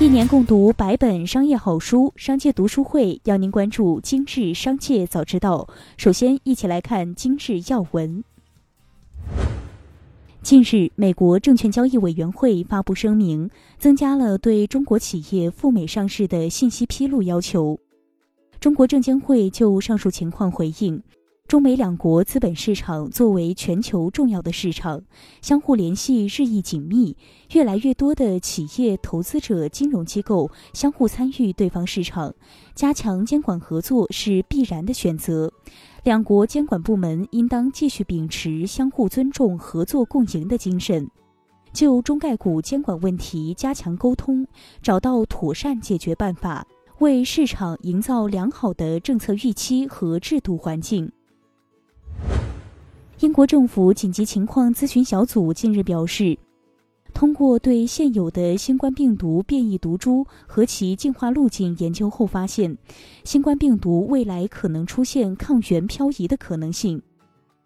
一年共读百本商业好书，商界读书会邀您关注今日商界早知道。首先，一起来看今日要闻。近日，美国证券交易委员会发布声明，增加了对中国企业赴美上市的信息披露要求。中国证监会就上述情况回应。中美两国资本市场作为全球重要的市场，相互联系日益紧密。越来越多的企业、投资者、金融机构相互参与对方市场，加强监管合作是必然的选择。两国监管部门应当继续秉持相互尊重、合作共赢的精神，就中概股监管问题加强沟通，找到妥善解决办法，为市场营造良好的政策预期和制度环境。英国政府紧急情况咨询小组近日表示，通过对现有的新冠病毒变异毒株和其进化路径研究后发现，新冠病毒未来可能出现抗原漂移的可能性，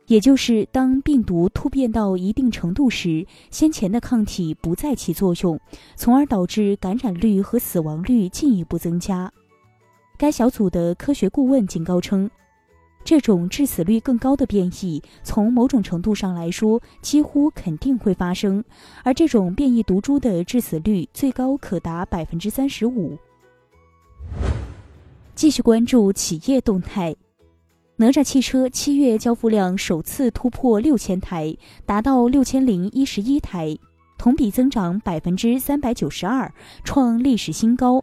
也就是当病毒突变到一定程度时，先前的抗体不再起作用，从而导致感染率和死亡率进一步增加。该小组的科学顾问警告称。这种致死率更高的变异，从某种程度上来说，几乎肯定会发生。而这种变异毒株的致死率最高可达百分之三十五。继续关注企业动态，哪吒汽车七月交付量首次突破六千台，达到六千零一十一台，同比增长百分之三百九十二，创历史新高。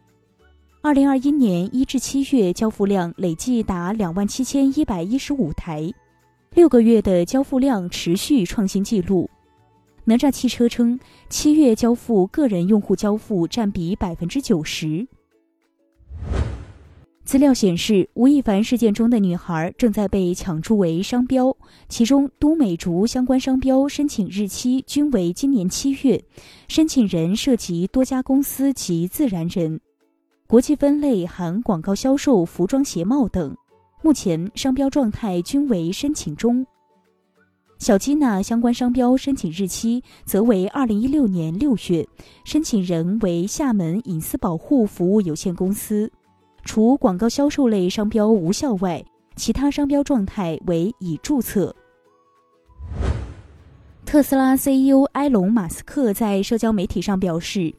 二零二一年一至七月交付量累计达两万七千一百一十五台，六个月的交付量持续创新纪录。哪吒汽车称，七月交付个人用户交付占比百分之九十。资料显示，吴亦凡事件中的女孩正在被抢注为商标，其中都美竹相关商标申请日期均为今年七月，申请人涉及多家公司及自然人。国际分类含广告销售、服装鞋帽等，目前商标状态均为申请中。小吉娜相关商标申请日期则为二零一六年六月，申请人为厦门隐私保护服务有限公司。除广告销售类商标无效外，其他商标状态为已注册。特斯拉 CEO 埃隆·马斯克在社交媒体上表示。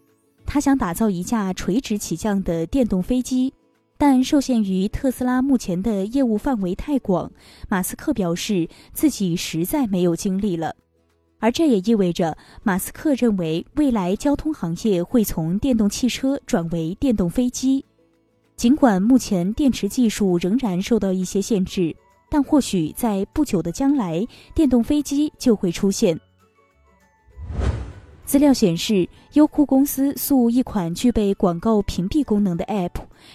他想打造一架垂直起降的电动飞机，但受限于特斯拉目前的业务范围太广，马斯克表示自己实在没有精力了。而这也意味着，马斯克认为未来交通行业会从电动汽车转为电动飞机。尽管目前电池技术仍然受到一些限制，但或许在不久的将来，电动飞机就会出现。资料显示，优酷公司诉一款具备广告屏蔽功能的 App，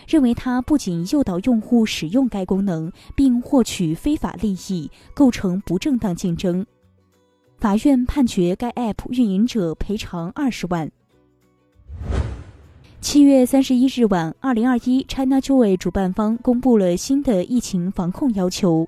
认为它不仅诱导用户使用该功能，并获取非法利益，构成不正当竞争。法院判决该 App 运营者赔偿二十万。七月三十一日晚，二零二一 ChinaJoy 主办方公布了新的疫情防控要求。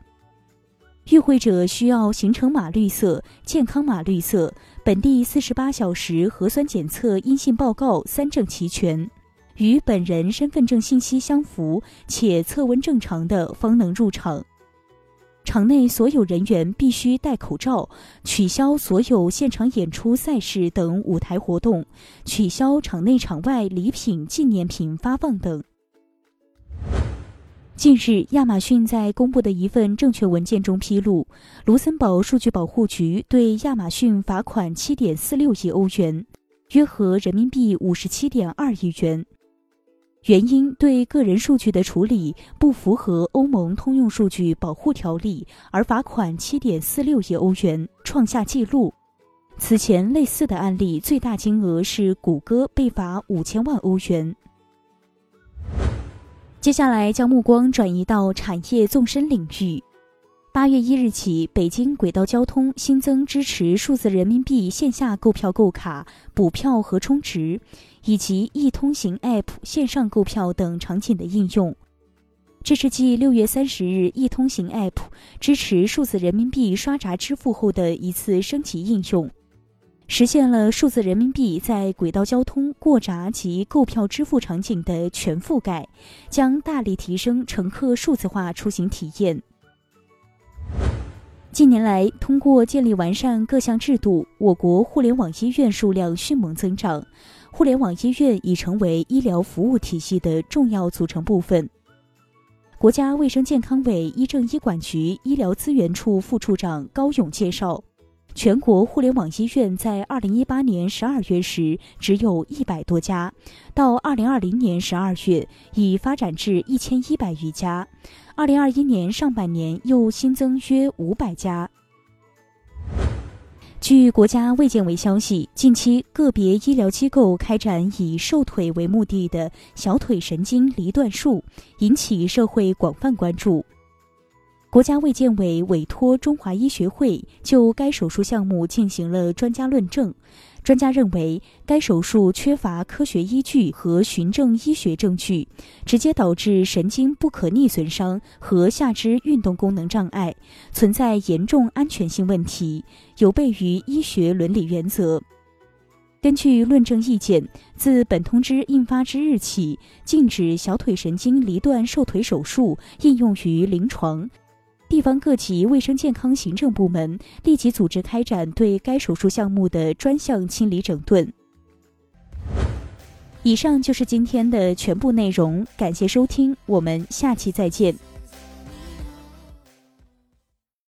与会者需要行程码绿色、健康码绿色、本地四十八小时核酸检测阴性报告三证齐全，与本人身份证信息相符且测温正常的方能入场。场内所有人员必须戴口罩，取消所有现场演出、赛事等舞台活动，取消场内场外礼品、纪念品发放等。近日，亚马逊在公布的一份证券文件中披露，卢森堡数据保护局对亚马逊罚款七点四六亿欧元，约合人民币五十七点二亿元。原因对个人数据的处理不符合欧盟通用数据保护条例，而罚款七点四六亿欧元，创下纪录。此前类似的案例最大金额是谷歌被罚五千万欧元。接下来将目光转移到产业纵深领域。八月一日起，北京轨道交通新增支持数字人民币线下购票购卡、补票和充值，以及易通行 App 线上购票等场景的应用。这是继六月三十日易通行 App 支持数字人民币刷闸支付后的一次升级应用。实现了数字人民币在轨道交通、过闸及购票支付场景的全覆盖，将大力提升乘客数字化出行体验。近年来，通过建立完善各项制度，我国互联网医院数量迅猛增长，互联网医院已成为医疗服务体系的重要组成部分。国家卫生健康委医政医管局医疗资源处副处长高勇介绍。全国互联网医院在二零一八年十二月时只有一百多家，到二零二零年十二月已发展至一千一百余家，二零二一年上半年又新增约五百家。据国家卫健委消息，近期个别医疗机构开展以瘦腿为目的的小腿神经离断术，引起社会广泛关注。国家卫健委委托中华医学会就该手术项目进行了专家论证。专家认为，该手术缺乏科学依据和循证医学证据，直接导致神经不可逆损伤和下肢运动功能障碍，存在严重安全性问题，有悖于医学伦理原则。根据论证意见，自本通知印发之日起，禁止小腿神经离断瘦腿手术应用于临床。地方各级卫生健康行政部门立即组织开展对该手术项目的专项清理整顿。以上就是今天的全部内容，感谢收听，我们下期再见。